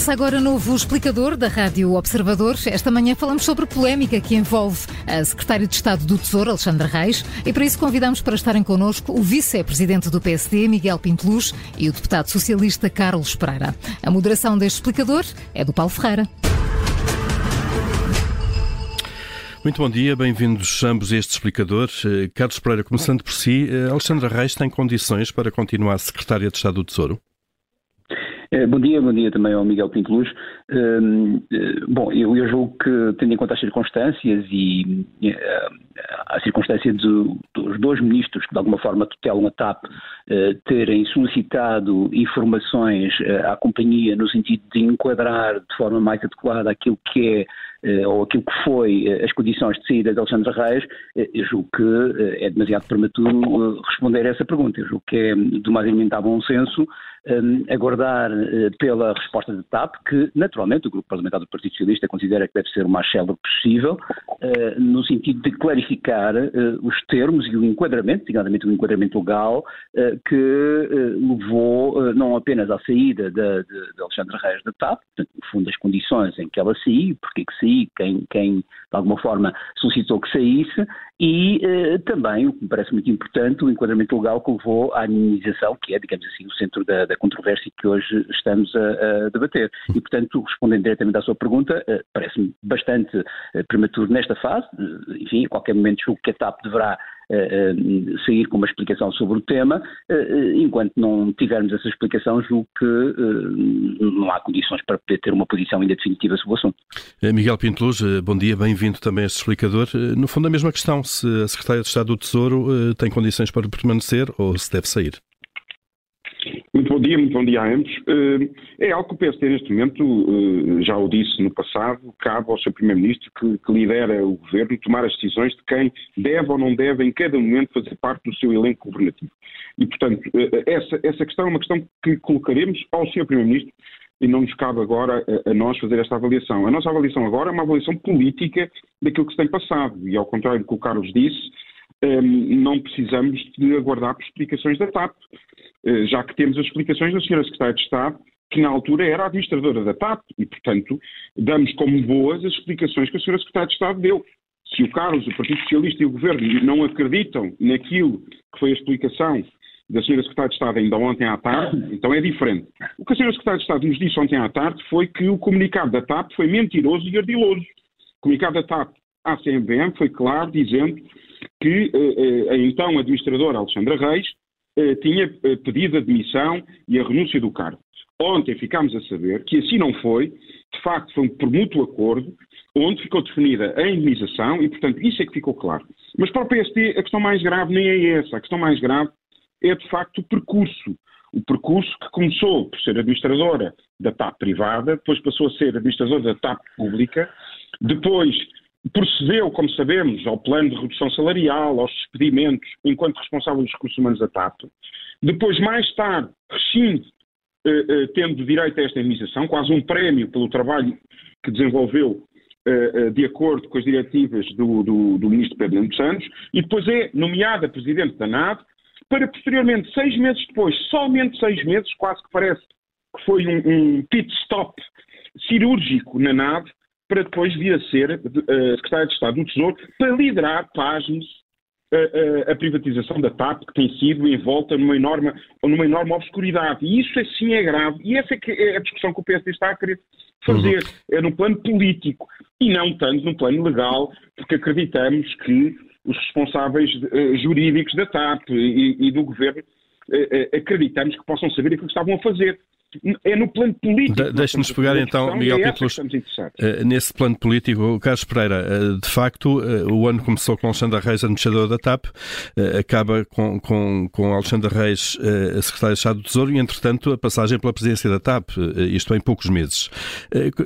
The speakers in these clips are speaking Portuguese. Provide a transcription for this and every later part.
Começa agora novo explicador da Rádio Observador. Esta manhã falamos sobre polémica que envolve a Secretária de Estado do Tesouro, Alexandra Reis, e para isso convidamos para estarem connosco o Vice-Presidente do PSD, Miguel Pinteluz, e o Deputado Socialista Carlos Pereira. A moderação deste explicador é do Paulo Ferreira. Muito bom dia, bem-vindos ambos a este explicador. Eh, Carlos Pereira, começando por si, eh, Alexandra Reis tem condições para continuar Secretária de Estado do Tesouro? Eh, bom dia, bom dia também ao Miguel Pinteluz. Ehm, eh, bom, eu, julgo que, tendo em conta as circunstâncias e eh, a circunstância dos dois ministros que de alguma forma tutelam a TAP terem solicitado informações à companhia no sentido de enquadrar de forma mais adequada aquilo que é ou aquilo que foi as condições de saída de Alexandre Reis, eu julgo que é demasiado prematuro responder a essa pergunta. Eu julgo que é de mais a bom senso aguardar pela resposta da TAP, que naturalmente o Grupo Parlamentar do Partido Socialista considera que deve ser o mais célebre possível, no sentido de clarificar os termos e o enquadramento, designadamente o enquadramento legal, que levou não apenas à saída de, de, de, Alexandre Reis da TAP, portanto, no fundo, as condições em que ela saiu, porque que saiu, quem, quem de alguma forma solicitou que saísse, e também, o que me parece muito importante, o enquadramento legal que levou à anonimização, que é, digamos assim, o centro da, da controvérsia que hoje estamos a, a, debater. E, portanto, respondendo diretamente à sua pergunta, uh, parece-me bastante uh, prematuro nesta fase. Uh, enfim, a qualquer momento julgo que a TAP deverá sair com uma explicação sobre o tema. enquanto não tivermos essa explicação, julgo que não há condições para poder ter uma posição ainda definitiva sobre o assunto. Miguel Pinteluz, bom dia, bem-vindo também a este explicador. No fundo, a mesma questão, se a Secretária de Estado do Tesouro tem condições para permanecer ou se deve sair. Bom dia, muito bom dia a ambos. Eh, é algo que o PSD neste momento, eh, já o disse no passado, cabe ao seu Primeiro-Ministro que, que, lidera o Governo tomar as decisões de quem deve ou não deve em cada momento fazer parte do seu elenco governativo. E, portanto, eh, essa, essa questão é uma questão que colocaremos ao seu Primeiro-Ministro e não nos cabe agora a, a, nós fazer esta avaliação. A nossa avaliação agora é uma avaliação política daquilo que se tem passado e, ao contrário do que o Carlos disse, não precisamos de aguardar por explicações da TAP. Eh, já que temos as explicações da Sra. Secretária de Estado, que na altura era administradora da TAP, e, portanto, damos como boas as explicações que a Sra. Secretária de Estado deu. Se o Carlos, o Partido Socialista e o Governo não acreditam naquilo que foi a explicação da Sra. Secretária de Estado ainda ontem à tarde, então é diferente. O que a Sra. Secretária de Estado nos disse ontem à tarde foi que o comunicado da TAP foi mentiroso e ardiloso. O comunicado da TAP à CMVM foi claro, dizendo que eh, eh, a então administradora Alexandra Reis tinha eh, pedido a demissão e a renúncia do cargo. Ontem ficámos a saber que assim não foi, de facto foi por mútuo acordo, onde ficou definida a indemnização e, portanto, isso é que ficou claro. Mas para o PSD a questão mais grave nem é essa, a questão mais grave é de facto o percurso. O percurso que começou por ser administradora da TAP privada, depois passou a ser administradora da TAP pública, depois procedeu, como sabemos, ao plano de redução salarial, aos despedimentos, enquanto responsável dos recursos humanos da TAP. Depois, mais tarde, rescinde, eh, eh, tendo direito a esta indemnização, quase um prémio pelo trabalho que desenvolveu eh, eh de acordo com as diretivas do, do, do ministro Pedro Nuno Santos, e depois é nomeada presidente da NAD, para posteriormente, seis meses depois, somente seis meses, quase que parece que foi um, um pit stop cirúrgico na NAD, para depois vir a ser uh, secretário de Estado do Tesouro para liderar, pasmos, a, a, privatização da TAP, que tem sido envolta numa enorme, numa enorme obscuridade. E isso assim é grave. E essa é, que é a discussão que o PSD está a querer fazer. Uhum. É no plano político e não tanto no plano legal, porque acreditamos que os responsáveis uh, jurídicos da TAP e, e do governo uh, acreditamos que possam saber aquilo que estavam a fazer é no plano político. De, Deixe-nos pegar então, Miguel é Pítulos, uh, nesse plano político. Carlos Pereira, uh, de facto, uh, o ano começou com Alexandre Reis, administrador da TAP, acaba com, com, com Alexandre Reis, Estado do Tesouro, e entretanto a passagem pela presidência da TAP, isto em poucos meses.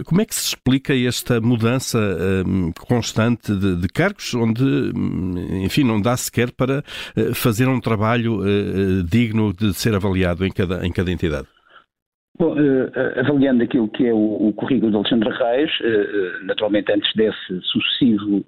Como é que se explica esta mudança constante de, de cargos, onde, enfim, não dá sequer para fazer um trabalho digno de ser avaliado em cada, em cada entidade? Bom, uh, avaliando aquilo que é o, currículo de Alexandre Reis, uh, naturalmente antes desse sucessivo,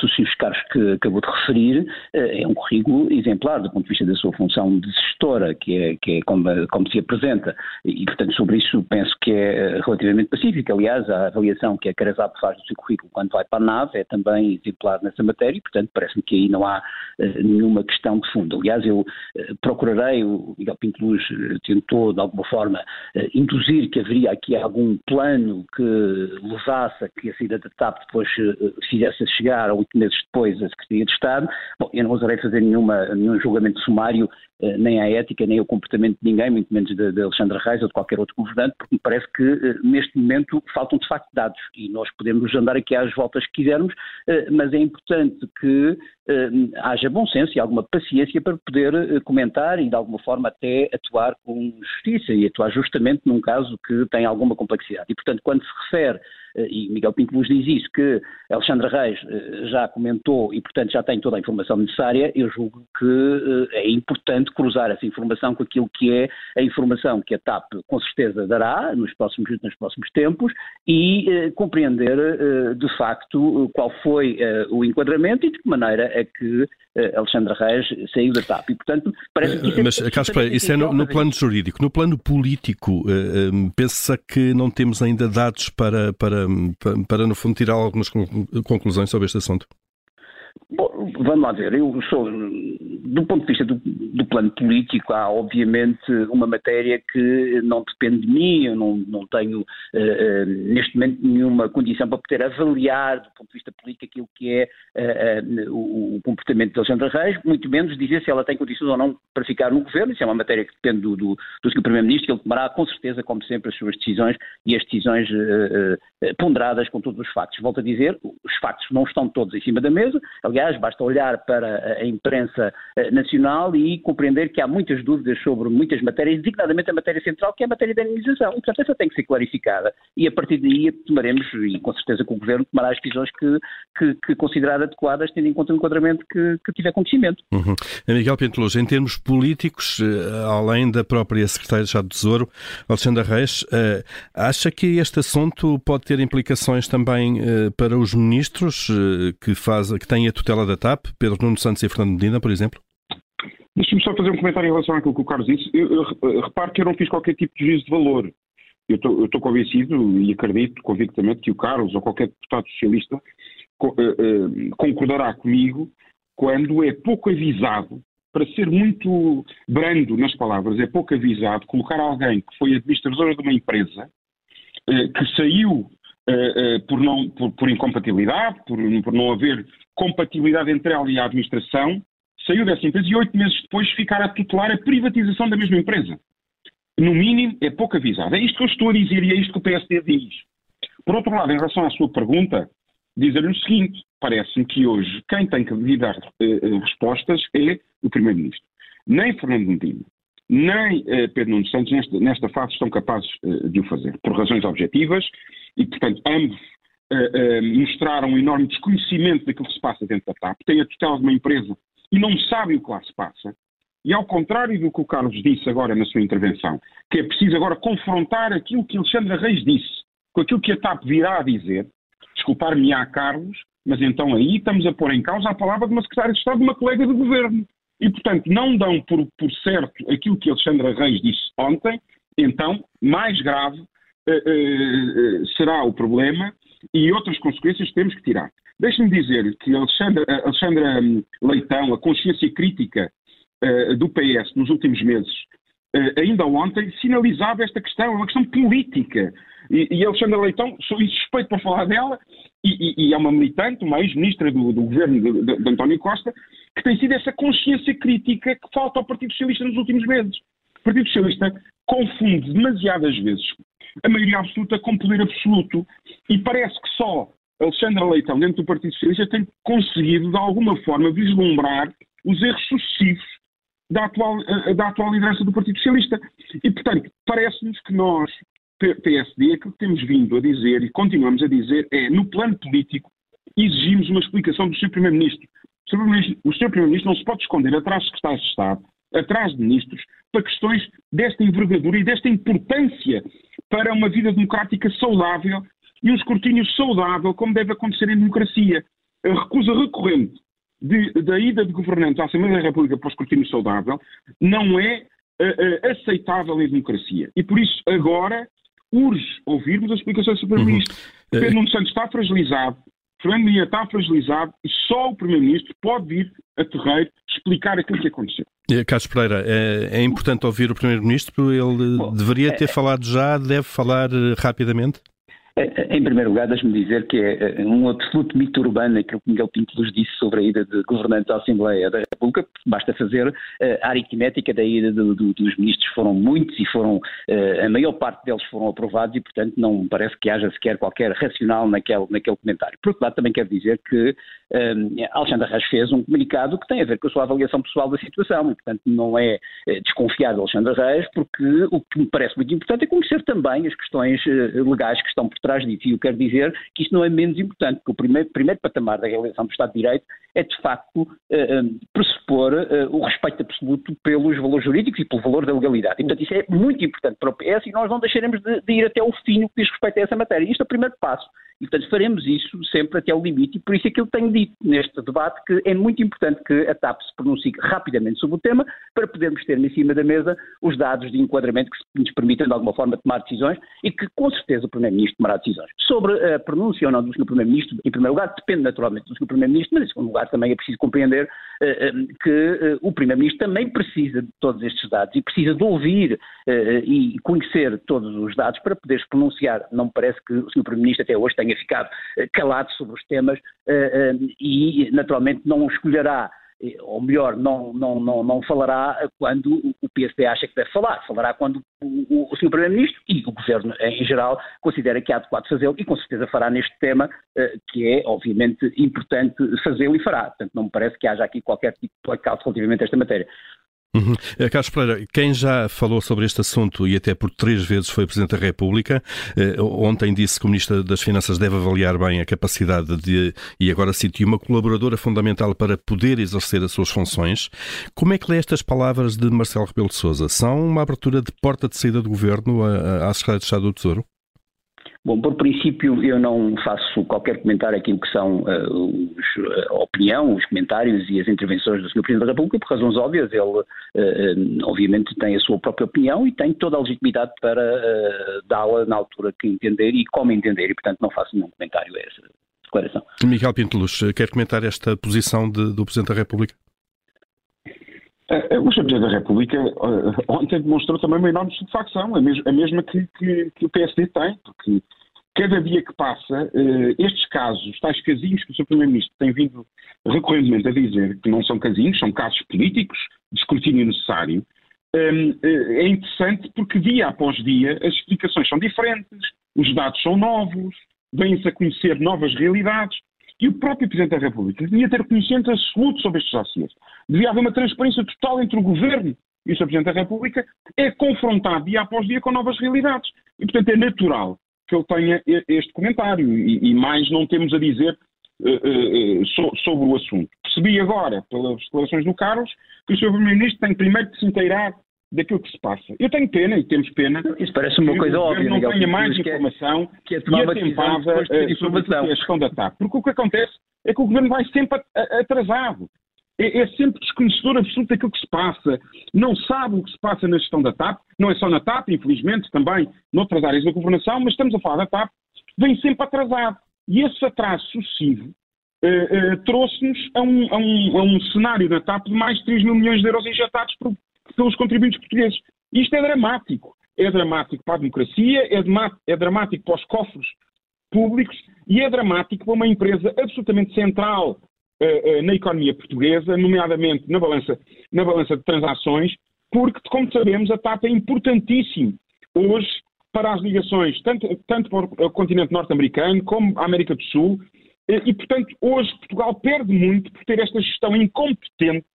sucessivos cargos que acabou de referir, é um currículo exemplar do ponto de vista da sua função de gestora, que é, que é como, como, se apresenta, e portanto sobre isso penso que é relativamente pacífico. Aliás, a avaliação que a Carazap faz do seu currículo quando vai para a nave é também exemplar nessa matéria, e portanto parece-me que aí não há nenhuma questão de fundo. Aliás, eu procurarei, o Miguel Pinto Luz tentou de alguma forma induzir que haveria aqui algum plano que levasse a que a saída da TAP depois uh, fizesse chegar, oito meses depois, a Secretaria de Estado. Bom, eu não ousarei fazer nenhuma, nenhum julgamento sumário uh, nem à ética, nem ao comportamento de ninguém, muito menos de, de Alexandre Reis ou de qualquer outro governante, porque me parece que neste momento faltam de facto dados e nós podemos andar aqui às voltas que quisermos, mas é importante que haja bom senso e alguma paciência para poder comentar e de alguma forma até atuar com justiça e atuar justamente num caso que tem alguma complexidade. E, portanto, quando se refere e Miguel Pinto vos diz isso, que Alexandre Reis eh, já comentou e, portanto, já tem toda a informação necessária, eu julgo que eh, é importante cruzar essa informação com aquilo que é a informação que a TAP com certeza dará nos próximos, nos próximos tempos e compreender de facto qual foi o enquadramento e de que maneira é que Alexandre Reis saiu da TAP. E, portanto, parece que isso é, Mas, Carlos Pereira, isso é no, no plano jurídico. No plano político, pensa que não temos ainda dados para, para para, para, no fundo, tirar algumas conclusões sobre este assunto? Bom, vamos lá ver, eu sou, do ponto de vista do, do, plano político, há obviamente uma matéria que não depende de mim, eu não, não tenho uh, uh, neste momento nenhuma condição para poder avaliar do ponto de vista político aquilo que é uh, o, o, comportamento de Alexandre Reis, muito menos dizer se ela tem condições ou não para ficar no governo, isso é uma matéria que depende do, do, do Sr. Primeiro-Ministro, que ele tomará com certeza, como sempre, as suas decisões e as decisões ponderadas com todos os factos. Volto a dizer, os factos não estão todos em cima da mesa, aliás, basta olhar para a imprensa eh, nacional e compreender que há muitas dúvidas sobre muitas matérias, designadamente a matéria central, que é a matéria da indenização. E, portanto, essa tem que ser clarificada. E a partir daí tomaremos, e com certeza que o Governo tomará as decisões que, que, que considerar adequadas, tendo em conta o enquadramento que, que tiver conhecimento. Uhum. Miguel Penteloso, em termos políticos, eh, além da própria Secretária de Estado do Tesouro, Alexandra Reis, eh, acha que este assunto pode ter implicações também para os ministros que, faz, que têm a tutela da TAP, Pedro Nuno Santos e Fernando Medina, por exemplo? Deixa-me só fazer um comentário em relação àquilo que o Carlos disse. Eu, eu, eu reparo que eu não fiz qualquer tipo de juízo de valor. Eu estou convencido e acredito convictamente que o Carlos ou qualquer deputado socialista co, uh, uh, concordará comigo quando é pouco avisado, para ser muito brando nas palavras, é pouco avisado colocar alguém que foi administrador de uma empresa, uh, que saiu por, não, por, por incompatibilidade, por, por não haver compatibilidade entre ela e a administração, saiu dessa empresa e oito meses depois ficar a tutelar a privatização da mesma empresa. No mínimo, é pouco avisado. É isto que eu estou a dizer e é isto que o PSD diz. Por outro lado, em relação à sua pergunta, dizer-lhe o seguinte: parece-me que hoje quem tem que dar uh, respostas é o Primeiro-Ministro. Nem Fernando Medina, nem uh, Pedro Nuno Santos, nesta, nesta fase, estão capazes uh, de o fazer, por razões objetivas, e, portanto, ambos mostraram um enorme desconhecimento daquilo que se passa dentro da TAP, têm a tutela de uma empresa e não sabem o que lá se passa. E ao contrário do que o Carlos disse agora na sua intervenção, que é preciso agora confrontar aquilo que Alexandre Reis disse com aquilo que a TAP virá a dizer, desculpar-me-á Carlos, mas então aí estamos a pôr em causa a palavra de uma secretária de Estado, de uma colega de governo. E, portanto, não dão por, por certo aquilo que Alexandre Reis disse ontem, então, mais grave uh, uh, será o problema e outras consequências temos que tirar. Deixe-me dizer que Alexandra, Alexandra hum, Leitão, a consciência crítica uh, do PS nos últimos meses, uh, ainda ontem, sinalizava esta questão, é uma questão política. E, e Alexandra Leitão, sou insuspeito para falar dela, e, e, e é uma militante, uma ex-ministra do, do, governo de, de, de, António Costa, que tem sido essa consciência crítica que falta ao Partido Socialista nos últimos meses. O Partido Socialista confunde demasiadas vezes a maioria absoluta com poder absoluto e parece que só Alexandre Leitão, dentro do Partido Socialista, tem conseguido, de alguma forma, vislumbrar os erros sucessivos da atual, eh, da atual liderança do Partido Socialista. E, portanto, parece-nos que nós, PSD, aquilo que temos vindo a dizer e continuamos a dizer é, no plano político, exigimos uma explicação do Sr. Primeiro-Ministro. O Sr. Primeiro-Ministro não se pode esconder atrás de secretários de Estado, atrás de ministros, para questões desta envergadura e desta importância para uma vida democrática saudável e um escrutínio saudável, como deve acontecer em democracia. A recusa recorrente de, da ida de governantes à Assembleia da República para o escrutínio saudável não é uh, uh, aceitável em democracia. E por isso, agora, urge ouvirmos as explicações do Primeiro-Ministro. Uhum. Pedro Nuno Santos está fragilizado, Fernando Medina está fragilizado e só o Primeiro-Ministro pode vir a terreiro explicar aquilo que aconteceu. Carlos Pereira, é, é importante ouvir o Primeiro-Ministro, ele Bom, deveria ter é, falado já, deve falar eh, rapidamente? Em primeiro lugar, deixe-me dizer que é, é um absoluto mito urbano aquilo que Miguel Pinto nos disse sobre a ida de governantes à Assembleia da República. Basta fazer eh, a aritmética da ida do, do, dos ministros, foram muitos e foram, eh, a maior parte deles foram aprovados e, portanto, não parece que haja sequer qualquer racional naquele, naquele comentário. Por outro lado, também quero dizer que um, Alexandre Reis fez um comunicado que tem a ver com a sua avaliação pessoal da situação e, portanto, não é desconfiado Alexandre Reis, porque o que me parece muito importante é conhecer também as questões legais que estão por trás disso. E eu quero dizer que isto não é menos importante, porque o primeiro, primeiro patamar da realização do Estado de Direito é, de facto, uh, pressupor uh, o respeito absoluto pelos valores jurídicos e pelo valor da legalidade. E, portanto, isso é muito importante para o PS e nós não deixaremos de, de ir até o fim no que diz respeito a essa matéria. Isto é o primeiro passo. E, portanto, faremos isso sempre até ao limite, e por isso é que eu tenho dito neste debate que é muito importante que a TAP se pronuncie rapidamente sobre o tema, para podermos ter em cima da mesa os dados de enquadramento que nos permitam, de alguma forma, tomar decisões e que, com certeza, o Primeiro-Ministro tomará decisões. Sobre a pronúncia ou não do Sr. Primeiro-Ministro, em primeiro lugar, depende naturalmente do Sr. Primeiro-Ministro, mas, em segundo lugar, também é preciso compreender uh, uh, que uh, o Primeiro-Ministro também precisa de todos estes dados e precisa de ouvir e conhecer todos os dados para poder se pronunciar. Não me parece que o Sr. Primeiro-Ministro até hoje tenha ficado eh, calado sobre os temas eh, eh, e, naturalmente, não escolherá ou melhor, não, não, não, não falará quando o PSD acha que deve falar, falará quando o, o Sr. Primeiro-Ministro e o Governo em geral considera que é adequado fazê-lo e com certeza fará neste tema, que é obviamente importante fazê-lo e fará. Portanto, não me parece que haja aqui qualquer tipo de blackout relativamente a esta matéria. Uhum. Eh, Carlos Pereira, quem já falou sobre este assunto e até por três vezes foi Presidente da República, eh, ontem disse que o Ministro das Finanças deve avaliar bem a capacidade de, e agora cito, uma colaboradora fundamental para poder exercer as suas funções. Como é que lê estas palavras de Marcelo Rebelo de Sousa? São uma abertura de porta de saída do Governo à, à Secretaria de Estado do Tesouro? Bom, por princípio, eu não faço qualquer comentário aquilo que são uh, os, a opinião, os comentários e as intervenções do Sr. Presidente da República, por razões óbvias. Ele, uh, obviamente, tem a sua própria opinião e tem toda a legitimidade para uh, dá-la na altura que entender e como entender, e, portanto, não faço nenhum comentário a essa declaração. Miguel Pinto Luz, quer comentar esta posição de, do Presidente da República? O Sr. Presidente da República ontem demonstrou também uma enorme satisfação, a mesma que, que, que o PSD tem, porque cada dia que passa, uh, estes casos, tais casinhos que o Sr. Primeiro-Ministro tem vindo recorrentemente a dizer que não são casinhos, são casos políticos de escrutínio necessário, ehm, eh, é interessante porque dia após dia as explicações são diferentes, os dados são novos, vêm-se a conhecer novas realidades. E o próprio Presidente da República devia ter conhecimento absoluto sobre estes dossiês. Devia haver uma transparência total entre o Governo e o Sr. Presidente da República, é confrontado dia após dia com novas realidades. E, portanto, é natural que ele tenha este comentário e, e mais não temos a dizer uh, uh, so, sobre o assunto. Percebi agora, pelas declarações do Carlos, que o Sr. Primeiro-Ministro tem primeiro de se inteirar daquilo que se passa. Eu tenho pena, e temos pena, Isso parece uma coisa óbvia, não tenha mais é- informação que é, que é e atempada uh, sobre a gestão da TAP. Porque o que acontece é que o Governo vai sempre atrasado é, é, sempre desconhecedor absoluto daquilo que se passa, não sabe o que se passa na gestão da TAP, não é só na TAP, infelizmente, também noutras áreas da governação, mas estamos a falar da TAP, vem sempre atrasado. E esse atraso sucessivo eh, eh, trouxe-nos a um, a, um, a um, cenário da TAP de mais de 3 mil milhões de euros injetados por, pelos contribuintes portugueses. Isto é dramático. É dramático para a democracia, é, é dramático para os cofres públicos e é dramático para uma empresa absolutamente central uh, na economia portuguesa, nomeadamente na balança, na balança de transações, porque, como sabemos, a TAP é importantíssimo hoje para as ligações, tanto, tanto para o continente norte-americano como a América do Sul, e, portanto, hoje Portugal perde muito por ter esta gestão incompetente,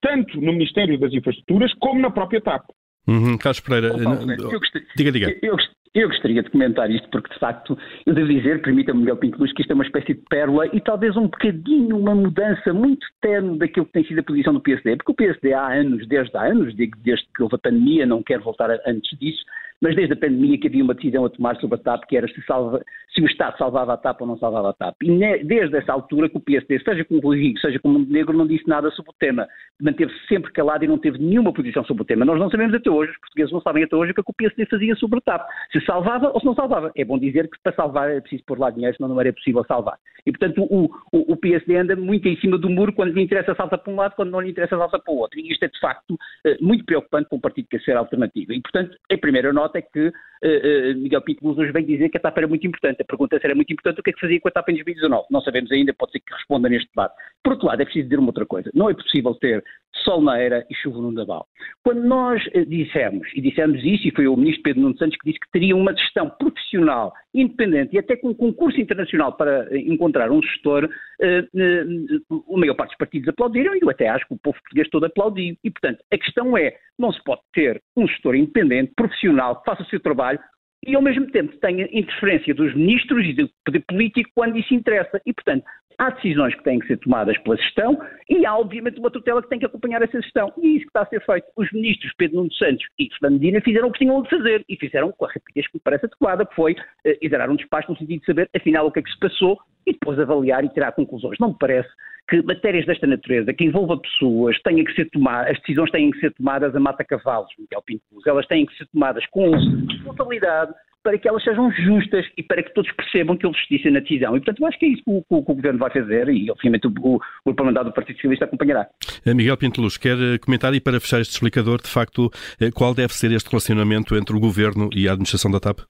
tanto no Ministério das Infraestruturas como na própria TAP. Uhum, Carlos Pereira, oh, Paulo, eu diga, diga. Eu, Eu gostaria de comentar isto porque, de facto, eu devo dizer, permita-me, Miguel Pinto Luz, que isto é uma espécie de pérola e talvez um bocadinho uma mudança muito tenue daquilo que tem sido a posição do PSD. Porque o PSD há anos, desde há anos, digo desde que houve a pandemia, não quero voltar antes disso, mas desde a pandemia que havia uma decisão a tomar sobre a TAP, que era se, salva, se o Estado salvava a TAP ou não salvava a TAP. E desde essa altura que o PSD, seja com o Rui seja com o Montenegro, não disse nada sobre o tema. Manteve-se sempre calado e não teve nenhuma posição sobre o tema. Nós não sabemos até hoje, os portugueses não sabem até hoje o que, é que o PSD fazia sobre a TAP. Se salvava ou se não salvava. É bom dizer que para salvar é preciso pôr lá dinheiro, senão não era possível salvar. E, portanto, o, o, o PSD anda muito em cima do muro, quando lhe interessa salta para um lado, quando não lhe interessa salta para o outro. E isto é, de facto, eh, muito preocupante para um partido que quer ser alternativo. E, portanto, a primeira nota é que uh, Miguel Pinto Luz hoje vem dizer que a TAP era muito importante. A pergunta se era muito importante, o que é que fazia com a TAP em 2019? Não sabemos ainda, pode ser que responda neste debate. Por outro lado, é preciso dizer uma outra coisa. Não é possível ter sol na era e chuva no naval. Quando nós uh, dissemos, e dissemos isso, e foi o ministro Pedro Nuno Santos que disse que teria uma gestão profissional, independente e até com um concurso internacional para encontrar um gestor, uh, uh, a maior parte dos partidos aplaudiram e eu até acho que o povo português todo aplaudiu. E, portanto, a questão é, não se pode ter um gestor independente, profissional, que faça o seu trabalho, e ao mesmo tempo tenha interferência dos ministros e do poder político quando isso interessa. E, portanto, há decisões que têm que ser tomadas pela gestão e há, obviamente, uma tutela que tem que acompanhar essa gestão. E isso que está a ser feito. Os ministros Pedro Nuno Santos e Fernando Medina fizeram o que tinham de fazer e fizeram com a rapidez que me parece adequada, que foi exarar um despacho no sentido de saber, afinal, o que é que se passou e depois avaliar e tirar conclusões. Não me parece que matérias desta natureza, que envolva pessoas, tenham que ser tomadas, as decisões têm que ser tomadas a mata-cavalos, Miguel Pinto elas têm que ser tomadas com responsabilidade, para que elas sejam justas e para que todos percebam que houve justiça na decisão. E, portanto, eu acho que é isso que o, que o Governo vai fazer e, obviamente, o, o, o parlamentar do Partido Socialista acompanhará. Eh, Miguel Pinto Luz, quer eh, comentar e para fechar este explicador, de facto, eh, qual deve ser este relacionamento entre o Governo e a administração da TAP?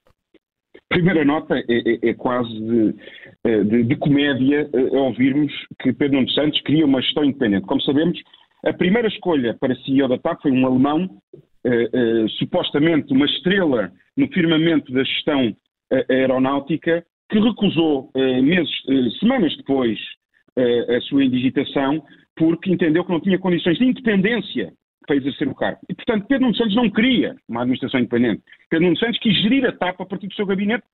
Primeira nota é, é, é quase de, de, de comédia ouvirmos que Pedro Nuno Santos queria uma gestão independente. Como sabemos, a primeira escolha para CEO da TAP foi um alemão supostamente uma estrela no firmamento da gestão uh, aeronáutica, que recusou meses, semanas depois a sua indigitação, porque entendeu que não tinha condições de independência para exercer o cargo. E, portanto, Pedro Nuno Santos não queria uma administração independente. Pedro Nuno Santos quis gerir a TAP a partir do seu gabinete,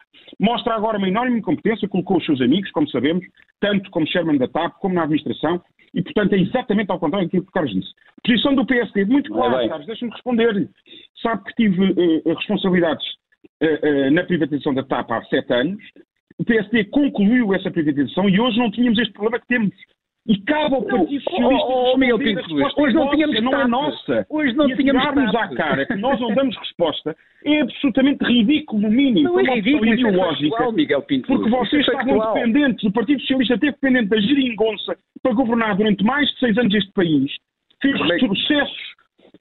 mostra agora uma enorme incompetência, colocou os seus amigos, como sabemos, tanto como chairman da TAP, como na administração, e, portanto, é exatamente ao contrário daquilo que o Carlos disse. Posição do PSD, muito clara, Carlos, deixa-me responder. Sabe que tive uh, responsabilidades uh, uh, na privatização da TAP há sete anos. O PSD concluiu essa privatização e hoje não tínhamos este problema que temos. E cabe ao Partido Socialista oh, oh, Pinto hoje não tínhamos não é nossa. Hoje não e tínhamos à cara que nós não damos resposta. É absolutamente ridículo, no mínimo. Não é ridículo, é ideológica. Miguel Pinto porque vocês estavam dependentes, o Partido Socialista esteve dependente da geringonça para governar durante mais de seis anos este país, fez é retrocessos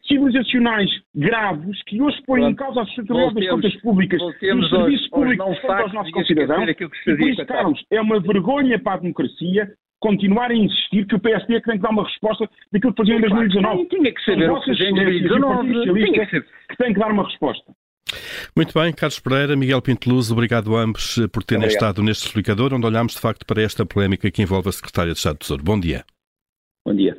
civilizacionais graves que hoje põem em causa a sustentabilidade das contas públicas e o serviço público que aos nossos concidadãos. E por isso, Carlos, é uma vergonha para a democracia continuar a insistir que o PSD é que tem que dar uma resposta daquilo que faziam em 2019. Tinha que saber o que fazia em 2019. Tinha que, ser. que tem que dar uma resposta. Muito bem, Carlos Pereira, Miguel Pinto Luz, obrigado a ambos por terem obrigado. estado neste explicador, onde olhámos de facto para esta polémica que envolve a Secretária de Estado do Tesouro. Bom dia. Bom dia.